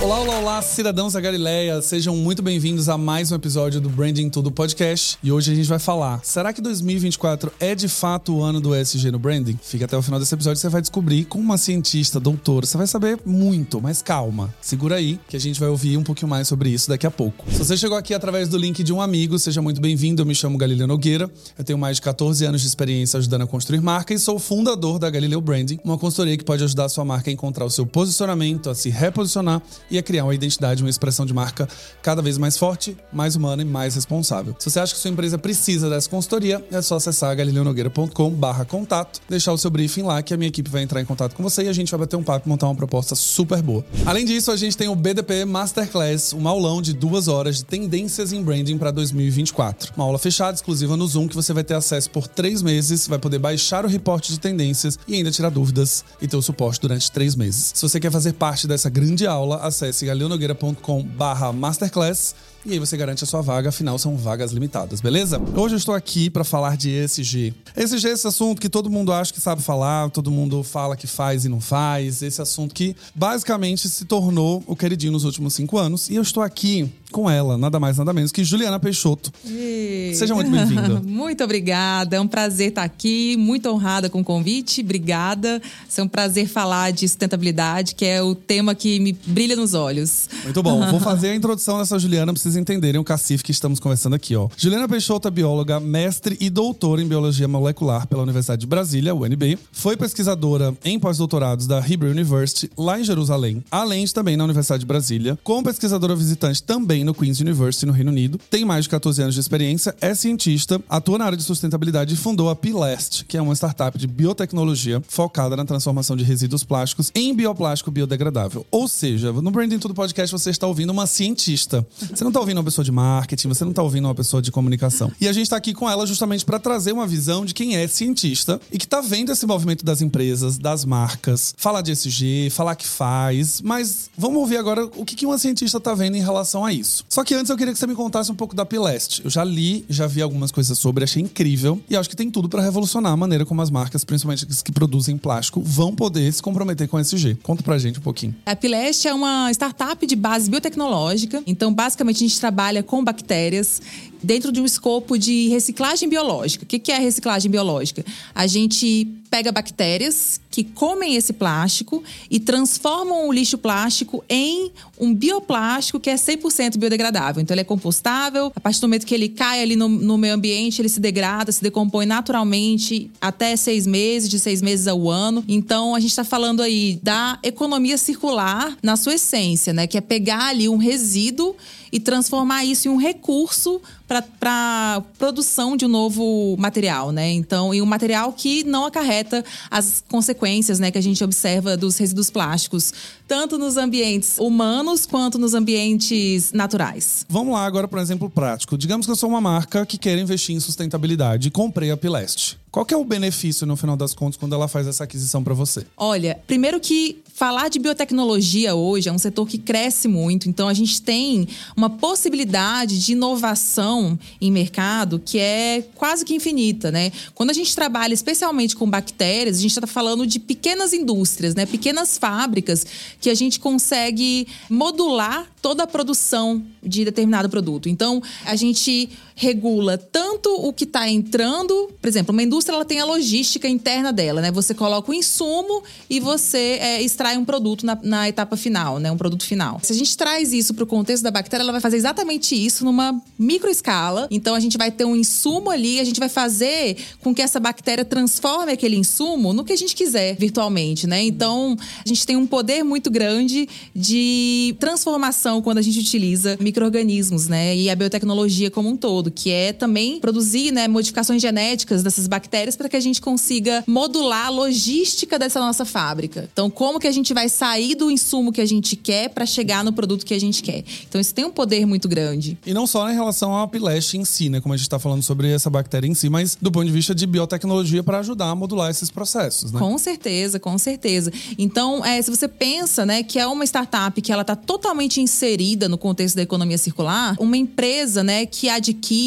Olá, olá, olá, cidadãos da Galileia. Sejam muito bem-vindos a mais um episódio do Branding Tudo Podcast. E hoje a gente vai falar: será que 2024 é de fato o ano do ESG no branding? Fica até o final desse episódio você vai descobrir com uma cientista, doutora. Você vai saber muito, mas calma. Segura aí que a gente vai ouvir um pouquinho mais sobre isso daqui a pouco. Se você chegou aqui através do link de um amigo, seja muito bem-vindo. Eu me chamo Galileu Nogueira. Eu tenho mais de 14 anos de experiência ajudando a construir marca e sou fundador da Galileu Branding, uma consultoria que pode ajudar a sua marca a encontrar o seu posicionamento, a se reposicionar e a criar uma identidade, uma expressão de marca cada vez mais forte, mais humana e mais responsável. Se você acha que sua empresa precisa dessa consultoria, é só acessar galileonogueira.com barra contato, deixar o seu briefing lá que a minha equipe vai entrar em contato com você e a gente vai bater um papo e montar uma proposta super boa. Além disso, a gente tem o BDP Masterclass, um aulão de duas horas de tendências em branding para 2024. Uma aula fechada, exclusiva no Zoom, que você vai ter acesso por três meses, vai poder baixar o reporte de tendências e ainda tirar dúvidas e ter o suporte durante três meses. Se você quer fazer parte dessa grande aula, galeonogueira.com barra masterclass e aí você garante a sua vaga, afinal são vagas limitadas, beleza? Hoje eu estou aqui para falar de ESG. ESG é esse assunto que todo mundo acha que sabe falar, todo mundo fala que faz e não faz, esse assunto que basicamente se tornou o queridinho nos últimos cinco anos. E eu estou aqui com ela, nada mais, nada menos que Juliana Peixoto. E... Seja muito bem-vinda. muito obrigada, é um prazer estar aqui, muito honrada com o convite, obrigada. É um prazer falar de sustentabilidade, que é o tema que me brilha nos olhos. Muito bom, vou fazer a introdução dessa Juliana pra vocês entenderem o cacife que estamos conversando aqui, ó. Juliana Peixoto é bióloga, mestre e doutora em biologia molecular pela Universidade de Brasília, UNB. Foi pesquisadora em pós-doutorados da Hebrew University, lá em Jerusalém, além de também na Universidade de Brasília. Como pesquisadora visitante também no Queen's University, no Reino Unido. Tem mais de 14 anos de experiência, é cientista, atua na área de sustentabilidade e fundou a Pilest, que é uma startup de biotecnologia focada na transformação de resíduos plásticos em bioplástico biodegradável. Ou seja, no Branding Tudo Podcast você está ouvindo uma cientista. Você não está ouvindo uma pessoa de marketing, você não está ouvindo uma pessoa de comunicação. E a gente está aqui com ela justamente para trazer uma visão de quem é cientista e que está vendo esse movimento das empresas, das marcas, falar de SG, falar que faz. Mas vamos ouvir agora o que uma cientista está vendo em relação a isso. Só que antes eu queria que você me contasse um pouco da Pilest. Eu já li, já vi algumas coisas sobre, achei incrível e acho que tem tudo para revolucionar a maneira como as marcas, principalmente as que produzem plástico, vão poder se comprometer com SG. Conta pra gente um pouquinho. A Pilest é uma startup de base biotecnológica. Então, basicamente, gente trabalha com bactérias dentro de um escopo de reciclagem biológica. O que é reciclagem biológica? A gente pega bactérias que comem esse plástico e transformam o lixo plástico em um bioplástico que é 100% biodegradável. Então, ele é compostável. A partir do momento que ele cai ali no, no meio ambiente, ele se degrada, se decompõe naturalmente até seis meses, de seis meses ao ano. Então, a gente está falando aí da economia circular na sua essência, né? Que é pegar ali um resíduo e transformar isso em um recurso para produção de um novo material, né? Então, e um material que não acarreta as consequências, né, que a gente observa dos resíduos plásticos, tanto nos ambientes humanos quanto nos ambientes naturais. Vamos lá agora para um exemplo prático. Digamos que eu sou uma marca que quer investir em sustentabilidade e comprei a Pileste. Qual é o benefício no final das contas quando ela faz essa aquisição para você? Olha, primeiro que falar de biotecnologia hoje é um setor que cresce muito, então a gente tem uma possibilidade de inovação em mercado que é quase que infinita, né? Quando a gente trabalha especialmente com bactérias, a gente está falando de pequenas indústrias, né? Pequenas fábricas que a gente consegue modular toda a produção de determinado produto. Então, a gente regula tanto o que está entrando, por exemplo, uma indústria ela tem a logística interna dela, né? Você coloca o insumo e você é, extrai um produto na, na, etapa final, né? Um produto final. Se a gente traz isso para o contexto da bactéria, ela vai fazer exatamente isso numa micro escala. Então, a gente vai ter um insumo ali, a gente vai fazer com que essa bactéria transforme aquele insumo no que a gente quiser virtualmente, né? Então, a gente tem um poder muito grande de transformação quando a gente utiliza micro-organismos, né? E a biotecnologia como um todo, que é também produzir né, modificações genéticas dessas bactérias para que a gente consiga modular a logística dessa nossa fábrica. Então, como que a gente vai sair do insumo que a gente quer para chegar no produto que a gente quer? Então, isso tem um poder muito grande. E não só em relação ao Apilest em si, né? Como a gente está falando sobre essa bactéria em si, mas do ponto de vista de biotecnologia para ajudar a modular esses processos, né? Com certeza, com certeza. Então, é, se você pensa, né, que é uma startup que ela está totalmente inserida no contexto da economia circular, uma empresa, né, que adquire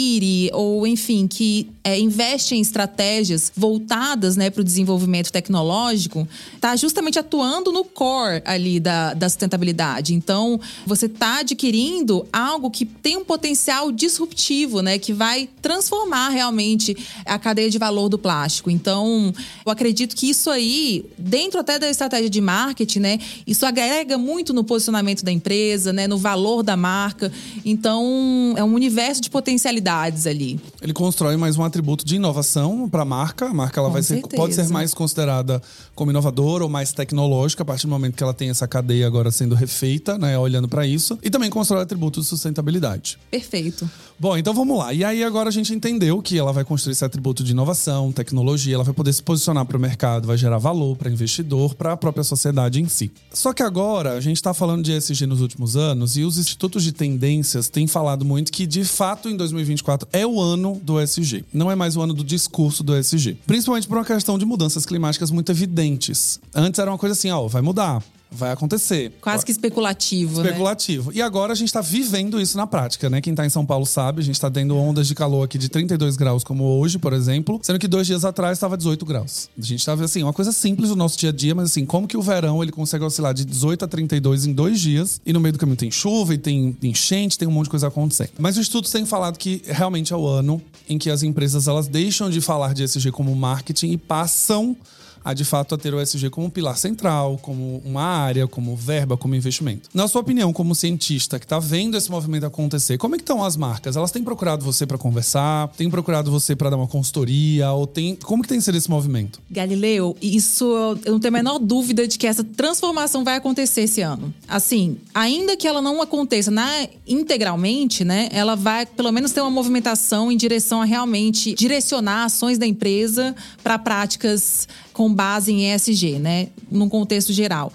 ou, enfim, que é, investe em estratégias voltadas, né, para o desenvolvimento tecnológico, está justamente atuando no core ali da, da sustentabilidade. Então, você está adquirindo algo que tem um potencial disruptivo, né, que vai transformar realmente a cadeia de valor do plástico. Então, eu acredito que isso aí, dentro até da estratégia de marketing, né, isso agrega muito no posicionamento da empresa, né, no valor da marca. Então, é um universo de potencialidades ali. Ele constrói mais um atributo de inovação para a marca. A marca ela vai ser, pode ser mais considerada como inovadora ou mais tecnológica a partir do momento que ela tem essa cadeia agora sendo refeita, né, olhando para isso. E também constrói atributos de sustentabilidade. Perfeito. Bom, então vamos lá. E aí agora a gente entendeu que ela vai construir esse atributo de inovação, tecnologia, ela vai poder se posicionar para o mercado, vai gerar valor para investidor, para a própria sociedade em si. Só que agora a gente está falando de ESG nos últimos anos e os institutos de tendências têm falado muito que de fato em 2024 é o ano do ESG. Não é mais o ano do discurso do ESG. Principalmente por uma questão de mudanças climáticas muito evidentes. Antes era uma coisa assim, ó, vai mudar vai acontecer. Quase que especulativo, né? Especulativo. Né? E agora a gente está vivendo isso na prática, né? Quem está em São Paulo sabe, a gente está tendo ondas de calor aqui de 32 graus, como hoje, por exemplo, sendo que dois dias atrás estava 18 graus. A gente estava assim, uma coisa simples do nosso dia a dia, mas assim, como que o verão ele consegue oscilar de 18 a 32 em dois dias e no meio do caminho tem chuva e tem enchente, tem um monte de coisa acontecendo. Mas os estudos têm falado que realmente é o ano em que as empresas elas deixam de falar de ESG como marketing e passam a de fato a ter o ESG como pilar central, como uma área, como verba, como investimento. Na sua opinião, como cientista que está vendo esse movimento acontecer, como é que estão as marcas? Elas têm procurado você para conversar? Têm procurado você para dar uma consultoria? Ou tem como que tem sido esse movimento? Galileu, isso eu não tenho a menor dúvida de que essa transformação vai acontecer esse ano. Assim, ainda que ela não aconteça na, integralmente, né? Ela vai pelo menos ter uma movimentação em direção a realmente direcionar ações da empresa para práticas com base em ESG, né? Num contexto geral.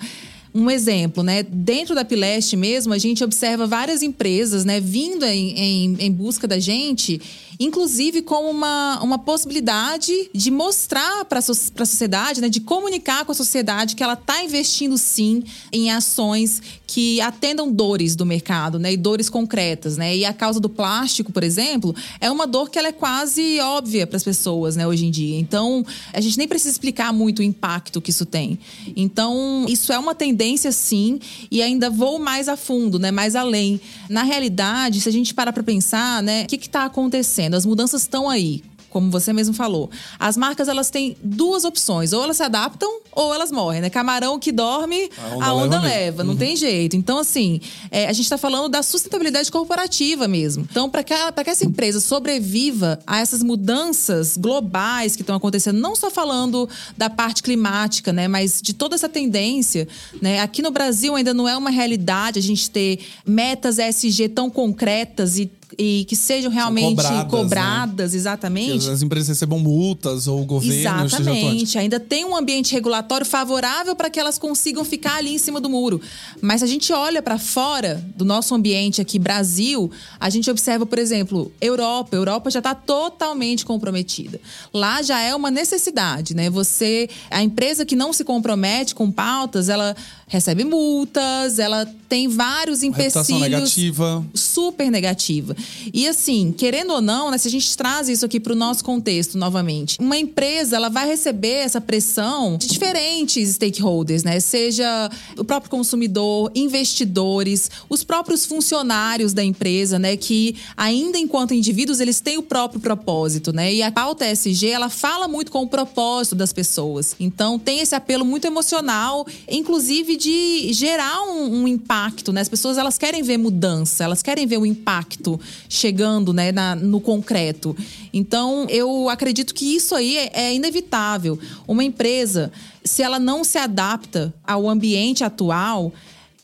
Um exemplo, né? Dentro da Pileste mesmo, a gente observa várias empresas, né, vindo em, em, em busca da gente inclusive como uma, uma possibilidade de mostrar para a sociedade, né, de comunicar com a sociedade que ela está investindo sim em ações que atendam dores do mercado, né, e dores concretas, né? E a causa do plástico, por exemplo, é uma dor que ela é quase óbvia para as pessoas, né, hoje em dia. Então, a gente nem precisa explicar muito o impacto que isso tem. Então, isso é uma tendência sim, e ainda vou mais a fundo, né, mais além. Na realidade, se a gente parar para pensar, né, o que está acontecendo? Acontecendo, as mudanças estão aí como você mesmo falou. As marcas elas têm duas opções, ou elas se adaptam ou elas morrem, né? Camarão que dorme, a onda, a onda leva, leva não uhum. tem jeito. Então assim, é, a gente está falando da sustentabilidade corporativa mesmo. Então para que para que essa empresa sobreviva a essas mudanças globais que estão acontecendo, não só falando da parte climática, né, mas de toda essa tendência, né? Aqui no Brasil ainda não é uma realidade a gente ter metas ESG tão concretas e e que sejam realmente cobradas, cobradas né? exatamente. Que as empresas recebam multas ou o governo Exatamente. Ainda tem um ambiente regulatório favorável para que elas consigam ficar ali em cima do muro. Mas se a gente olha para fora do nosso ambiente aqui, Brasil, a gente observa, por exemplo, Europa. A Europa já está totalmente comprometida. Lá já é uma necessidade, né? Você, a empresa que não se compromete com pautas, ela recebe multas, ela tem vários empecilhos. negativa. Super negativa. E assim, querendo ou não, né, se a gente traz isso aqui para o nosso contexto novamente, uma empresa ela vai receber essa pressão de diferentes stakeholders, né? Seja o próprio consumidor, investidores, os próprios funcionários da empresa, né? Que ainda enquanto indivíduos eles têm o próprio propósito, né? E a pauta SG ela fala muito com o propósito das pessoas. Então tem esse apelo muito emocional, inclusive de gerar um, um, impacto, né? As pessoas elas querem ver mudança, elas querem ver o impacto chegando, né, na, no concreto. Então, eu acredito que isso aí é, é inevitável. Uma empresa, se ela não se adapta ao ambiente atual,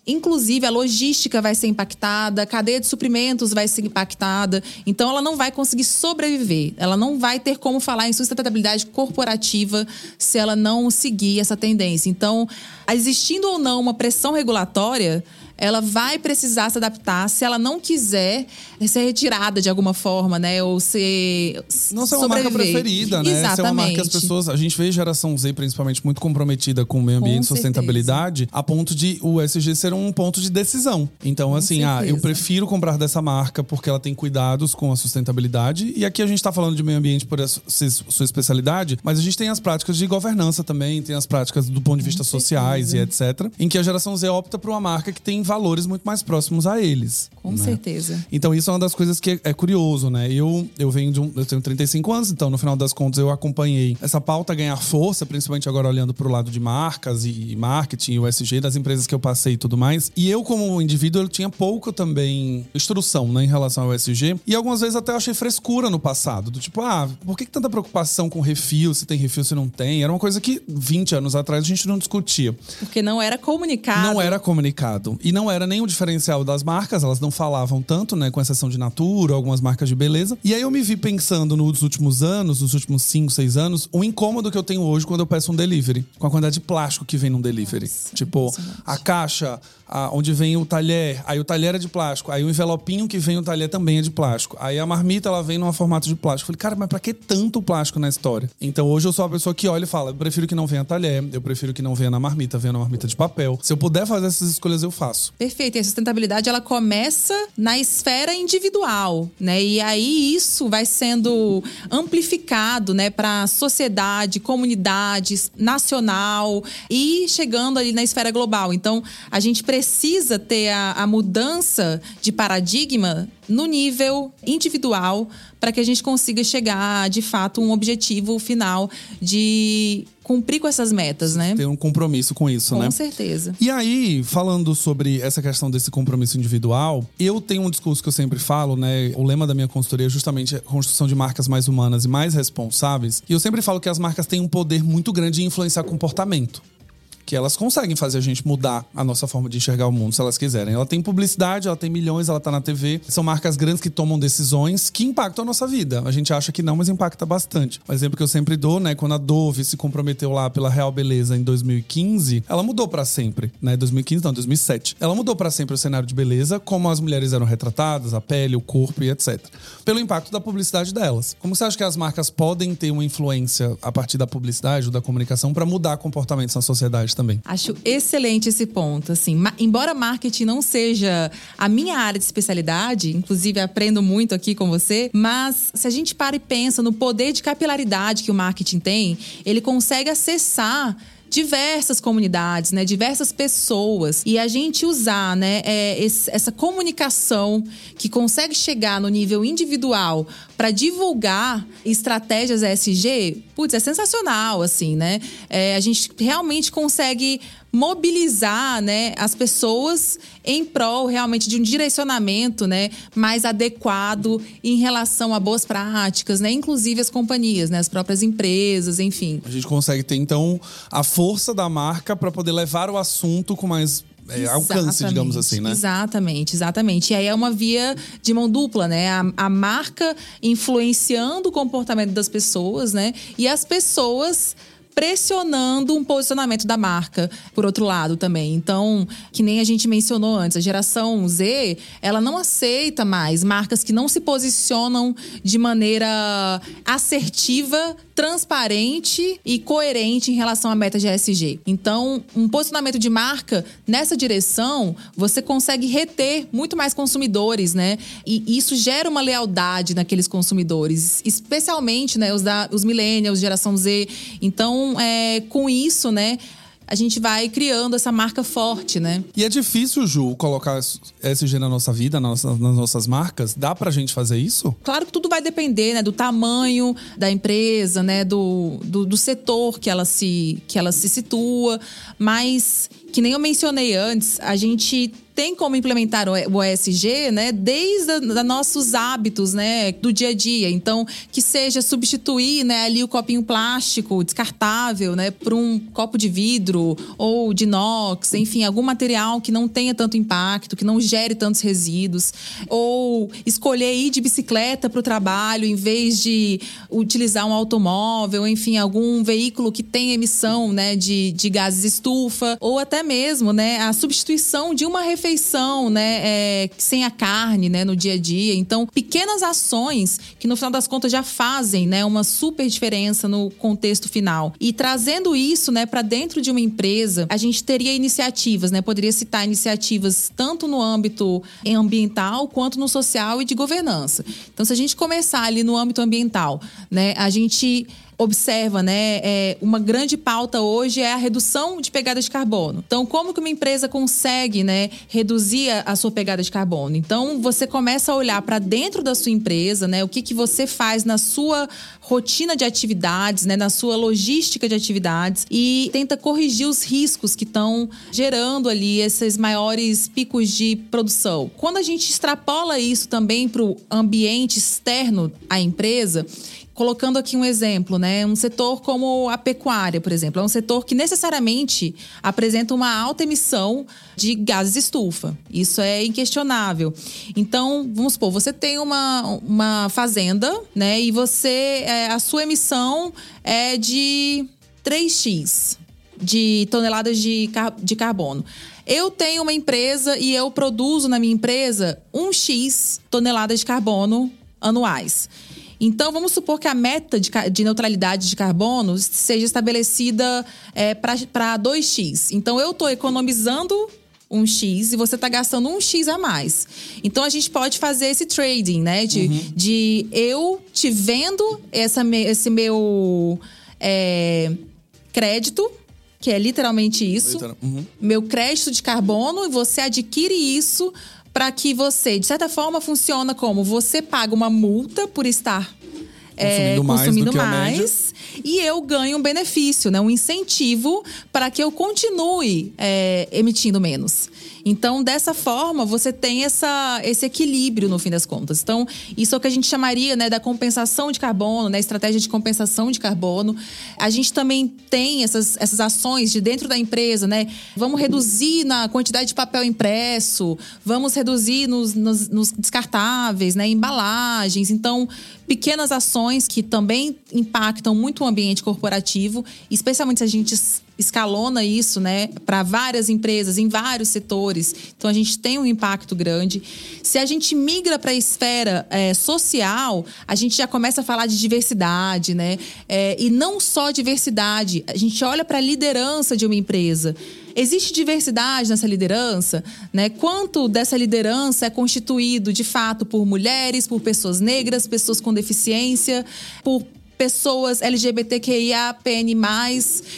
Inclusive, a logística vai ser impactada, a cadeia de suprimentos vai ser impactada. Então, ela não vai conseguir sobreviver. Ela não vai ter como falar em sustentabilidade corporativa se ela não seguir essa tendência. Então, existindo ou não uma pressão regulatória, ela vai precisar se adaptar se ela não quiser ser retirada de alguma forma, né? Ou ser. Não ser uma marca preferida, né? Exatamente. Ser uma marca que as pessoas. A gente vê geração Z, principalmente, muito comprometida com o meio ambiente e sustentabilidade, a ponto de o SG ser um ponto de decisão. Então, com assim, certeza. ah, eu prefiro comprar dessa marca porque ela tem cuidados com a sustentabilidade. E aqui a gente tá falando de meio ambiente por ser sua especialidade, mas a gente tem as práticas de governança também, tem as práticas do ponto de vista sociais e etc. Em que a geração Z opta por uma marca que tem valores muito mais próximos a eles. Com né? certeza. Então, isso é uma das coisas que é, curioso, né? Eu, eu venho de um. Eu tenho 35 anos, então, no final das contas, eu acompanhei essa pauta ganhar força, principalmente agora olhando para o lado de marcas e marketing, o SG, das empresas que eu passei e tudo mais. E eu, como indivíduo, eu tinha pouco também instrução, né, em relação ao SG. E algumas vezes até eu achei frescura no passado. Do tipo, ah, por que, que tanta preocupação com refil, se tem refil, se não tem? Era uma coisa que 20 anos atrás a gente não discutia. Porque não era comunicado. Não era comunicado. E não era nem o diferencial das marcas, elas não falavam tanto, né? Com exceção de Natura, algumas marcas de beleza. E aí eu me vi pensando nos últimos anos, nos últimos 5, 6 anos, o incômodo que eu tenho hoje quando eu peço um delivery. Com a quantidade de plástico que vem num delivery. Nossa, tipo, a caixa onde vem o talher, aí o talher é de plástico, aí o envelopinho que vem o talher também é de plástico. Aí a marmita ela vem num formato de plástico. Eu falei, cara, mas pra que tanto plástico na história? Então hoje eu sou a pessoa que olha e fala, eu prefiro que não venha talher, eu prefiro que não venha na marmita, venha na marmita de papel. Se eu puder fazer essas escolhas, eu faço. Perfeito. E a sustentabilidade ela começa na esfera individual, né? E aí isso vai sendo amplificado, né, para sociedade, comunidade, nacional e chegando ali na esfera global. Então, a gente precisa precisa ter a, a mudança de paradigma no nível individual para que a gente consiga chegar, de fato, um objetivo final de cumprir com essas metas, né? Ter um compromisso com isso, com né? Com certeza. E aí, falando sobre essa questão desse compromisso individual, eu tenho um discurso que eu sempre falo, né? O lema da minha consultoria é justamente a construção de marcas mais humanas e mais responsáveis. E eu sempre falo que as marcas têm um poder muito grande de influenciar comportamento que elas conseguem fazer a gente mudar a nossa forma de enxergar o mundo se elas quiserem. Ela tem publicidade, ela tem milhões, ela tá na TV. São marcas grandes que tomam decisões que impactam a nossa vida. A gente acha que não, mas impacta bastante. O exemplo que eu sempre dou, né, quando a Dove se comprometeu lá pela Real Beleza em 2015, ela mudou para sempre, né? 2015 não, 2007. Ela mudou para sempre o cenário de beleza, como as mulheres eram retratadas, a pele, o corpo e etc. Pelo impacto da publicidade delas. Como você acha que as marcas podem ter uma influência a partir da publicidade ou da comunicação para mudar comportamentos na sociedade também. Acho excelente esse ponto. Assim, embora marketing não seja a minha área de especialidade, inclusive aprendo muito aqui com você, mas se a gente para e pensa no poder de capilaridade que o marketing tem, ele consegue acessar diversas comunidades, né, diversas pessoas e a gente usar, né, é, esse, essa comunicação que consegue chegar no nível individual para divulgar estratégias ESG, putz, é sensacional, assim, né? É, a gente realmente consegue mobilizar né, as pessoas em prol realmente de um direcionamento né, mais adequado em relação a boas práticas, né, inclusive as companhias, né, as próprias empresas, enfim. A gente consegue ter, então, a força da marca para poder levar o assunto com mais é, alcance, digamos assim, né? Exatamente, exatamente. E aí é uma via de mão dupla, né? A, a, marca influenciando o comportamento das pessoas, né? E as pessoas pressionando um posicionamento da marca, por outro lado também. Então, que nem a gente mencionou antes, a geração Z, ela não aceita mais marcas que não se posicionam de maneira assertiva, transparente e coerente em relação à meta de ESG. Então, um posicionamento de marca nessa direção, você consegue reter muito mais consumidores, né? E isso gera uma lealdade naqueles consumidores, especialmente, né, os da os millennials, geração Z. Então, é, com isso, né? A gente vai criando essa marca forte, né? E é difícil, Ju, colocar SG na nossa vida, nas nossas, marcas? Dá pra gente fazer isso? Claro que tudo vai depender, né? Do tamanho da empresa, né? Do, do, do setor que ela, se, que ela se situa. Mas, que nem eu mencionei antes, a gente tem como implementar o ESG, né, desde os nossos hábitos, né, do dia a dia. Então, que seja substituir, né, ali o copinho plástico descartável, né, por um copo de vidro ou de inox, enfim, algum material que não tenha tanto impacto, que não gere tantos resíduos, ou escolher ir de bicicleta para o trabalho em vez de utilizar um automóvel, enfim, algum veículo que tem emissão, né, de, de gases estufa, ou até mesmo, né, a substituição de uma refeição, né, é, sem a carne, né, no dia a dia. Então, pequenas ações que no final das contas já fazem, né, uma super diferença no contexto final. E trazendo isso, né, para dentro de uma empresa, a gente teria iniciativas, né, poderia citar iniciativas tanto no âmbito ambiental quanto no social e de governança. Então, se a gente começar ali no âmbito ambiental, né, a gente observa, né, é, uma grande pauta hoje é a redução de pegada de carbono. Então, como que uma empresa consegue, né, reduzir a, a sua pegada de carbono? Então, você começa a olhar para dentro da sua empresa, né, o que que você faz na sua rotina de atividades, né, na sua logística de atividades e tenta corrigir os riscos que estão gerando ali esses maiores picos de produção. Quando a gente extrapola isso também para o ambiente externo à empresa, colocando aqui um exemplo, né? Um setor como a pecuária, por exemplo, é um setor que necessariamente apresenta uma alta emissão de gases de estufa. Isso é inquestionável. Então, vamos supor, você tem uma, uma fazenda, né? E você. É, a sua emissão é de 3x de toneladas de, car de carbono. Eu tenho uma empresa e eu produzo na minha empresa 1x toneladas de carbono anuais. Então, vamos supor que a meta de, de neutralidade de carbono seja estabelecida é, para 2x. Então, eu estou economizando um X e você está gastando um X a mais. Então a gente pode fazer esse trading, né? De, uhum. de eu te vendo essa, esse meu é, crédito, que é literalmente isso, uhum. meu crédito de carbono, e você adquire isso para que você, de certa forma, funciona como você paga uma multa por estar é, consumindo, mais, consumindo mais e eu ganho um benefício, né, um incentivo para que eu continue é, emitindo menos. Então, dessa forma, você tem essa, esse equilíbrio no fim das contas. Então, isso é o que a gente chamaria né, da compensação de carbono, né, estratégia de compensação de carbono. A gente também tem essas, essas ações de dentro da empresa, né? Vamos reduzir na quantidade de papel impresso, vamos reduzir nos, nos, nos descartáveis, né, embalagens. Então, pequenas ações que também impactam muito o ambiente corporativo, especialmente se a gente escalona isso, né, para várias empresas em vários setores. Então a gente tem um impacto grande. Se a gente migra para a esfera é, social, a gente já começa a falar de diversidade, né? É, e não só diversidade. A gente olha para a liderança de uma empresa. Existe diversidade nessa liderança? Né? Quanto dessa liderança é constituído de fato por mulheres, por pessoas negras, pessoas com deficiência, por pessoas LGBTQIA, PN+.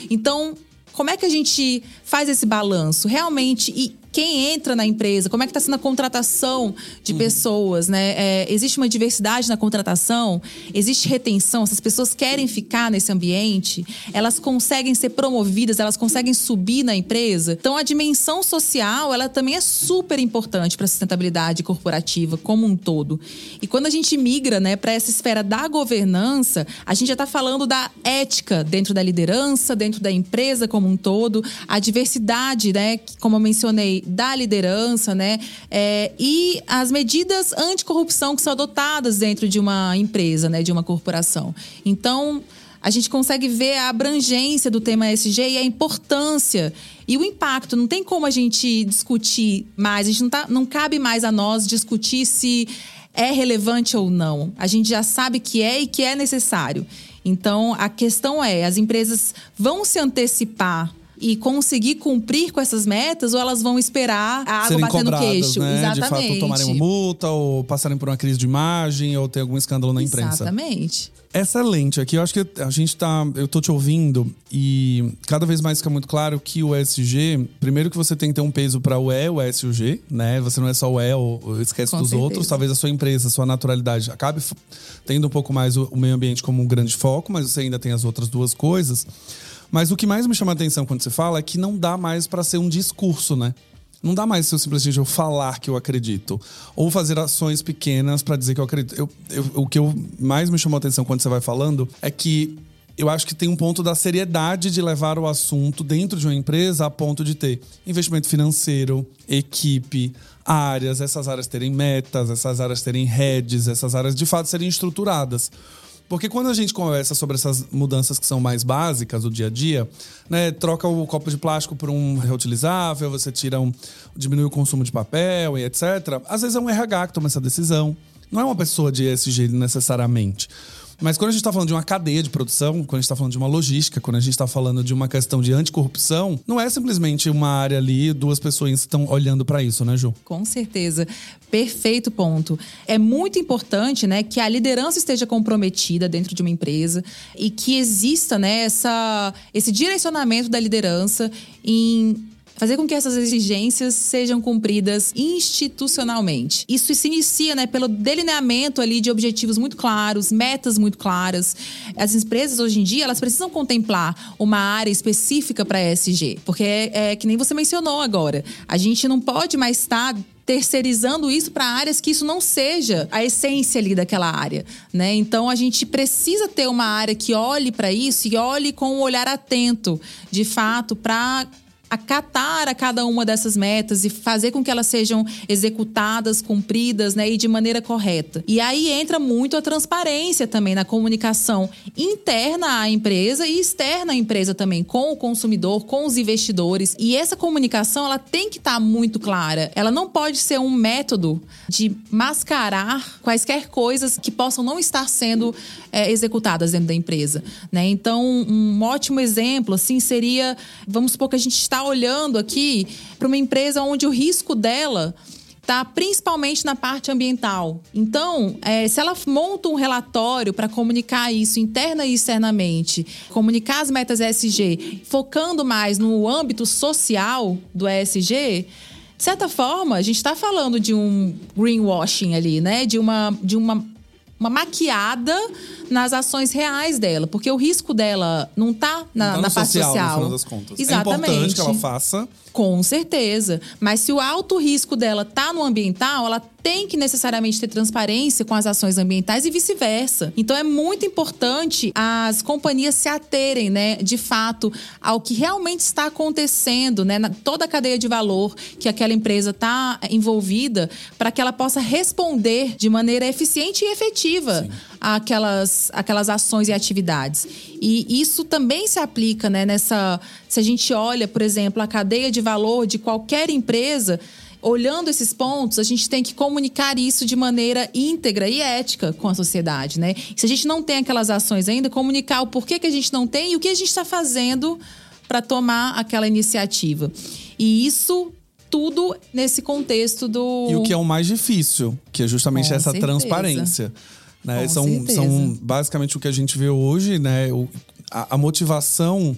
Então, como é que a gente faz esse balanço? Realmente, e quem entra na empresa, como é que está sendo a contratação de uhum. pessoas, né? É, existe uma diversidade na contratação, existe retenção, essas pessoas querem ficar nesse ambiente, elas conseguem ser promovidas, elas conseguem subir na empresa. Então a dimensão social, ela também é super importante para a sustentabilidade corporativa como um todo. E quando a gente migra, né, para essa esfera da governança, a gente já está falando da ética dentro da liderança, dentro da empresa como um todo, a diversidade, né, como eu mencionei, da liderança, né? É, e as medidas anticorrupção que são adotadas dentro de uma empresa, né? De uma corporação. Então, a gente consegue ver a abrangência do tema SG e a importância e o impacto. Não tem como a gente discutir mais, a gente não, tá, não cabe mais a nós discutir se é relevante ou não. A gente já sabe que é e que é necessário. Então, a questão é: as empresas vão se antecipar e conseguir cumprir com essas metas ou elas vão esperar a água Serem bater no queixo? Né? Exatamente. De fato, tomarem uma multa ou passarem por uma crise de imagem ou ter algum escândalo na imprensa. Exatamente. Excelente. Aqui eu acho que a gente tá. Eu tô te ouvindo e cada vez mais fica muito claro que o ESG, primeiro que você tem que ter um peso para o E, o S e o G, né? Você não é só o E, ou esquece Com dos certeza. outros. Talvez a sua empresa, a sua naturalidade acabe tendo um pouco mais o meio ambiente como um grande foco, mas você ainda tem as outras duas coisas. Mas o que mais me chama a atenção quando você fala é que não dá mais para ser um discurso, né? Não dá mais se eu simplesmente eu falar que eu acredito. Ou fazer ações pequenas para dizer que eu acredito. Eu, eu, o que eu mais me chamou a atenção quando você vai falando é que eu acho que tem um ponto da seriedade de levar o assunto dentro de uma empresa a ponto de ter investimento financeiro, equipe, áreas, essas áreas terem metas, essas áreas terem heads, essas áreas de fato serem estruturadas. Porque quando a gente conversa sobre essas mudanças que são mais básicas do dia a dia, né, troca o copo de plástico por um reutilizável, você tira um, diminui o consumo de papel e etc. Às vezes é um RH que toma essa decisão. Não é uma pessoa de ESG necessariamente. Mas quando a gente está falando de uma cadeia de produção, quando a gente está falando de uma logística, quando a gente está falando de uma questão de anticorrupção, não é simplesmente uma área ali, duas pessoas estão olhando para isso, né, Ju? Com certeza. Perfeito ponto. É muito importante, né, que a liderança esteja comprometida dentro de uma empresa e que exista, né, essa, esse direcionamento da liderança em fazer com que essas exigências sejam cumpridas institucionalmente. Isso se inicia né, pelo delineamento ali de objetivos muito claros, metas muito claras. As empresas hoje em dia elas precisam contemplar uma área específica para ESG, porque é, é que nem você mencionou agora. A gente não pode mais estar terceirizando isso para áreas que isso não seja a essência ali daquela área, né? Então a gente precisa ter uma área que olhe para isso e olhe com um olhar atento, de fato, para acatar a cada uma dessas metas e fazer com que elas sejam executadas, cumpridas, né, e de maneira correta. E aí entra muito a transparência também na comunicação interna à empresa e externa à empresa também, com o consumidor, com os investidores. E essa comunicação, ela tem que estar tá muito clara. Ela não pode ser um método de mascarar quaisquer coisas que possam não estar sendo é, executadas dentro da empresa, né? Então, um ótimo exemplo assim seria, vamos supor que a gente está olhando aqui para uma empresa onde o risco dela está principalmente na parte ambiental. Então, é, se ela monta um relatório para comunicar isso interna e externamente, comunicar as metas ESG, focando mais no âmbito social do ESG, de certa forma, a gente está falando de um greenwashing ali, né? De uma, de uma uma maquiada nas ações reais dela, porque o risco dela não está na, não tá na parte social, social. No final das contas. Exatamente. É importante que ela faça. Com certeza. Mas se o alto risco dela tá no ambiental, ela tem que necessariamente ter transparência com as ações ambientais e vice-versa. Então é muito importante as companhias se aterem, né, de fato, ao que realmente está acontecendo, né, na toda a cadeia de valor que aquela empresa está envolvida, para que ela possa responder de maneira eficiente e efetiva àquelas, àquelas ações e atividades. E isso também se aplica, né, nessa. Se a gente olha, por exemplo, a cadeia de valor de qualquer empresa olhando esses pontos, a gente tem que comunicar isso de maneira íntegra e ética com a sociedade, né? Se a gente não tem aquelas ações ainda, comunicar o porquê que a gente não tem e o que a gente está fazendo para tomar aquela iniciativa. E isso tudo nesse contexto do. E o que é o mais difícil, que é justamente com essa certeza. transparência. Né? são, são basicamente o que a gente vê hoje, né? O, a, a motivação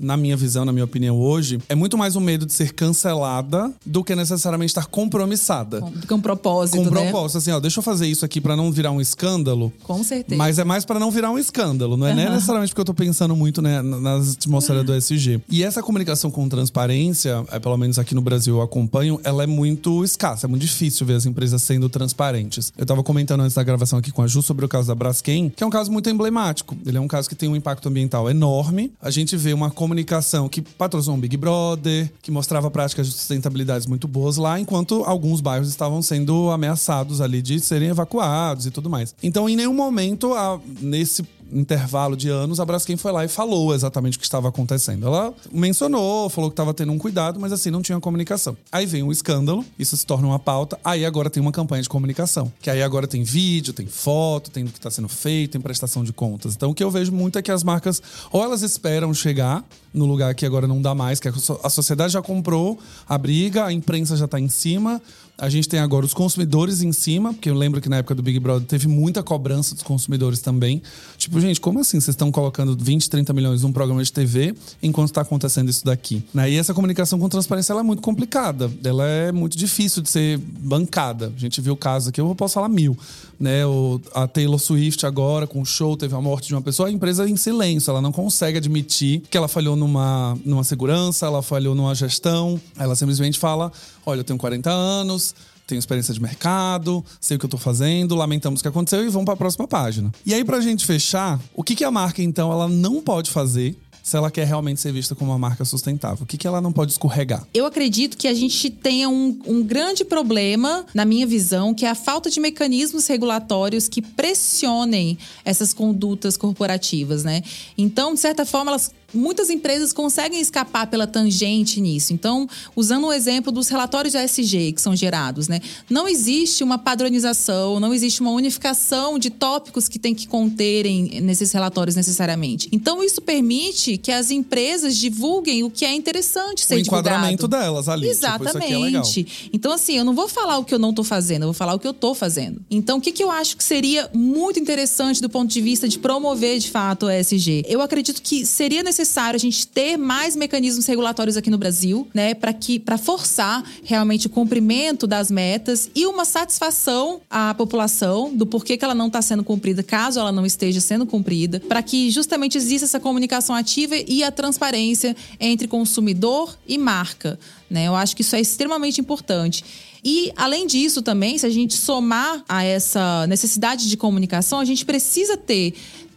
na minha visão, na minha opinião hoje, é muito mais o medo de ser cancelada do que necessariamente estar compromissada. Com, com um propósito, Com um né? propósito, assim, ó, deixa eu fazer isso aqui para não virar um escândalo. Com certeza. Mas é mais para não virar um escândalo, não é uhum. necessariamente porque eu tô pensando muito né, nas atmosferas do SG. E essa comunicação com transparência, é, pelo menos aqui no Brasil eu acompanho, ela é muito escassa, é muito difícil ver as empresas sendo transparentes. Eu tava comentando antes da gravação aqui com a Ju sobre o caso da Braskem, que é um caso muito emblemático. Ele é um caso que tem um impacto ambiental enorme. A gente vê uma comunicação comunicação que patrocinou um Big Brother, que mostrava práticas de sustentabilidade muito boas lá, enquanto alguns bairros estavam sendo ameaçados ali de serem evacuados e tudo mais. Então, em nenhum momento, a, nesse intervalo de anos, a Braskem foi lá e falou exatamente o que estava acontecendo. Ela mencionou, falou que estava tendo um cuidado, mas assim, não tinha comunicação. Aí vem um escândalo, isso se torna uma pauta, aí agora tem uma campanha de comunicação. Que aí agora tem vídeo, tem foto, tem o que está sendo feito, tem prestação de contas. Então o que eu vejo muito é que as marcas, ou elas esperam chegar no lugar que agora não dá mais, que a sociedade já comprou a briga, a imprensa já está em cima, a gente tem agora os consumidores em cima, porque eu lembro que na época do Big Brother teve muita cobrança dos consumidores também. Tipo, gente, como assim vocês estão colocando 20, 30 milhões num programa de TV enquanto está acontecendo isso daqui? Né? E essa comunicação com transparência é muito complicada. Ela é muito difícil de ser bancada. A gente viu o caso aqui, eu posso falar mil. Né? O, a Taylor Swift agora, com o show, teve a morte de uma pessoa, a empresa em silêncio. Ela não consegue admitir que ela falhou numa, numa segurança, ela falhou numa gestão. Ela simplesmente fala: olha, eu tenho 40 anos, tenho experiência de mercado, sei o que eu tô fazendo, lamentamos o que aconteceu e vamos para a próxima página. E aí, pra gente fechar, o que, que a marca, então, ela não pode fazer se ela quer realmente ser vista como uma marca sustentável? O que, que ela não pode escorregar? Eu acredito que a gente tenha um, um grande problema, na minha visão, que é a falta de mecanismos regulatórios que pressionem essas condutas corporativas, né? Então, de certa forma, elas muitas empresas conseguem escapar pela tangente nisso. Então, usando o exemplo dos relatórios de ESG que são gerados, né? Não existe uma padronização, não existe uma unificação de tópicos que tem que conterem nesses relatórios necessariamente. Então, isso permite que as empresas divulguem o que é interessante ser o enquadramento divulgado. delas ali. Exatamente. Tipo, é então, assim, eu não vou falar o que eu não estou fazendo, eu vou falar o que eu estou fazendo. Então, o que, que eu acho que seria muito interessante do ponto de vista de promover, de fato, o ESG? Eu acredito que seria necessário necessário a gente ter mais mecanismos regulatórios aqui no Brasil, né, para que para forçar realmente o cumprimento das metas e uma satisfação à população do porquê que ela não está sendo cumprida, caso ela não esteja sendo cumprida, para que justamente exista essa comunicação ativa e a transparência entre consumidor e marca. Né? Eu acho que isso é extremamente importante. E, além disso, também, se a gente somar a essa necessidade de comunicação, a gente precisa ter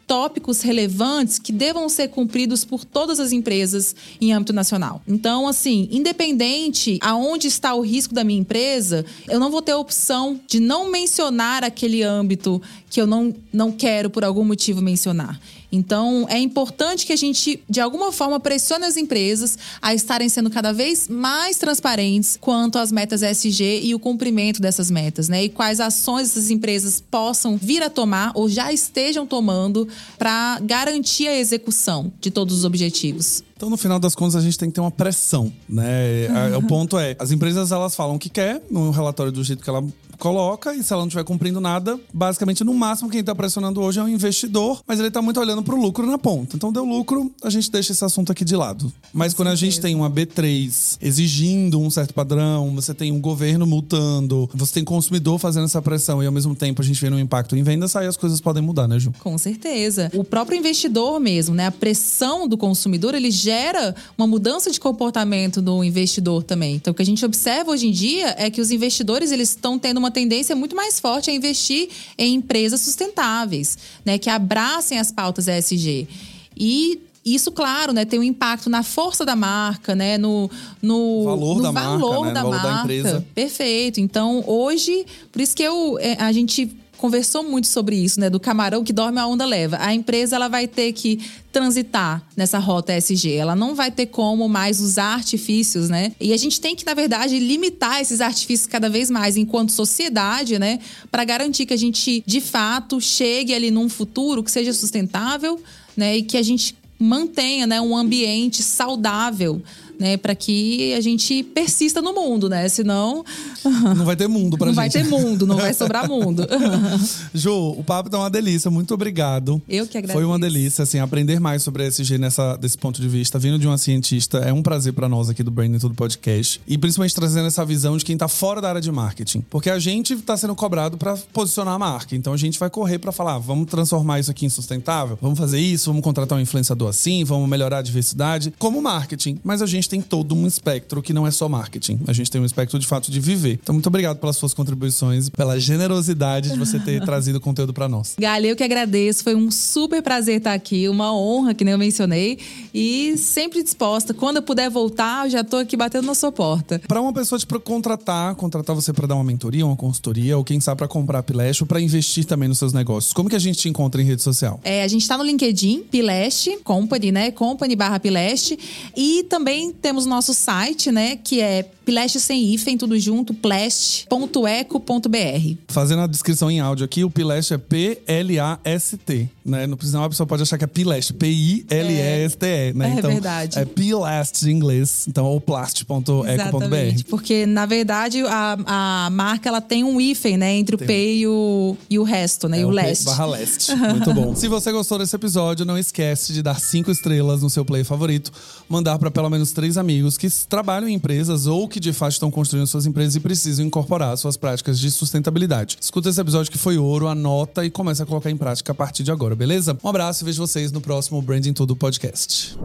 tópicos relevantes que devam ser cumpridos por todas as empresas em âmbito nacional. Então, assim, independente aonde está o risco da minha empresa, eu não vou ter a opção de não mencionar aquele âmbito que eu não, não quero por algum motivo mencionar. Então, é importante que a gente, de alguma forma, pressione as empresas a estarem sendo cada vez mais transparentes quanto às metas ESG e o cumprimento dessas metas, né? E quais ações essas empresas possam vir a tomar ou já estejam tomando para garantir a execução de todos os objetivos. Então, no final das contas, a gente tem que ter uma pressão, né? Uhum. O ponto é, as empresas elas falam o que quer no relatório do jeito que ela coloca, e se ela não estiver cumprindo nada, basicamente, no máximo, quem está pressionando hoje é o investidor, mas ele está muito olhando para o lucro na ponta. Então, deu lucro, a gente deixa esse assunto aqui de lado. Mas quando a gente tem uma B3 exigindo um certo padrão, você tem um governo multando, você tem consumidor fazendo essa pressão e ao mesmo tempo a gente vê um impacto em vendas, aí as coisas podem mudar, né, Ju? Com certeza. O próprio investidor mesmo, né? A pressão do consumidor, ele gera uma mudança de comportamento do investidor também. Então, o que a gente observa hoje em dia é que os investidores, eles estão tendo uma tendência muito mais forte a investir em empresas sustentáveis, né, que abracem as pautas ESG. E isso, claro, né, tem um impacto na força da marca, né, no, no valor, no da, valor marca, né? da no valor marca. da empresa. Perfeito. Então, hoje, por isso que eu, é, a gente conversou muito sobre isso, né? Do camarão que dorme a onda leva. A empresa ela vai ter que transitar nessa rota SG. Ela não vai ter como mais usar artifícios, né? E a gente tem que, na verdade, limitar esses artifícios cada vez mais enquanto sociedade, né? Para garantir que a gente, de fato, chegue ali num futuro que seja sustentável, né? E que a gente mantenha né, um ambiente saudável né, para que a gente persista no mundo, né? Senão não vai ter mundo pra não gente. Não vai ter mundo, não vai sobrar mundo. Ju, o papo tá uma delícia, muito obrigado. Eu que agradeço. Foi uma delícia, assim, aprender mais sobre ESG nessa desse ponto de vista, vindo de uma cientista, é um prazer para nós aqui do Branding Tudo Podcast e principalmente trazendo essa visão de quem tá fora da área de marketing, porque a gente tá sendo cobrado para posicionar a marca. Então a gente vai correr para falar, vamos transformar isso aqui em sustentável, vamos fazer isso, vamos contratar um influenciador assim, vamos melhorar a diversidade, como marketing. Mas a gente gente tem todo um espectro que não é só marketing. A gente tem um espectro de fato de viver. Então, muito obrigado pelas suas contribuições, pela generosidade de você ter trazido conteúdo para nós. Galha, eu que agradeço. Foi um super prazer estar aqui, uma honra, que nem eu mencionei. E sempre disposta. Quando eu puder voltar, eu já tô aqui batendo na sua porta. Para uma pessoa te contratar, contratar você para dar uma mentoria, uma consultoria, ou quem sabe para comprar Pileste ou para investir também nos seus negócios, como que a gente te encontra em rede social? É, a gente está no LinkedIn, Pileste Company, né? Company barra Pileste. E também temos nosso site, né, que é Plast sem hífen, tudo junto, plast.eco.br. Fazendo a descrição em áudio aqui, o Pilast é P-L-A-S-T, né? Não precisa, a pessoa pode achar que é Pilast, P-I-L-E-S-T-E, né? É então, verdade. É Pilast em inglês, então ou plast.eco.br. Porque na verdade a, a marca ela tem um hífen, né, entre o P e o, e o resto, né, É e o P leste. Barra leste. Muito bom. Se você gostou desse episódio, não esquece de dar cinco estrelas no seu play favorito, mandar para pelo menos três amigos que trabalham em empresas ou que de fato estão construindo suas empresas e precisam incorporar suas práticas de sustentabilidade. Escuta esse episódio que foi ouro, anota e começa a colocar em prática a partir de agora, beleza? Um abraço e vejo vocês no próximo Branding Tudo Podcast.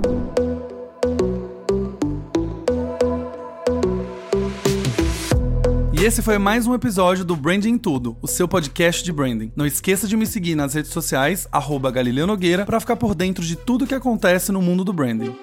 E esse foi mais um episódio do Branding Tudo, o seu podcast de branding. Não esqueça de me seguir nas redes sociais, arroba Galileu Nogueira, para ficar por dentro de tudo que acontece no mundo do branding.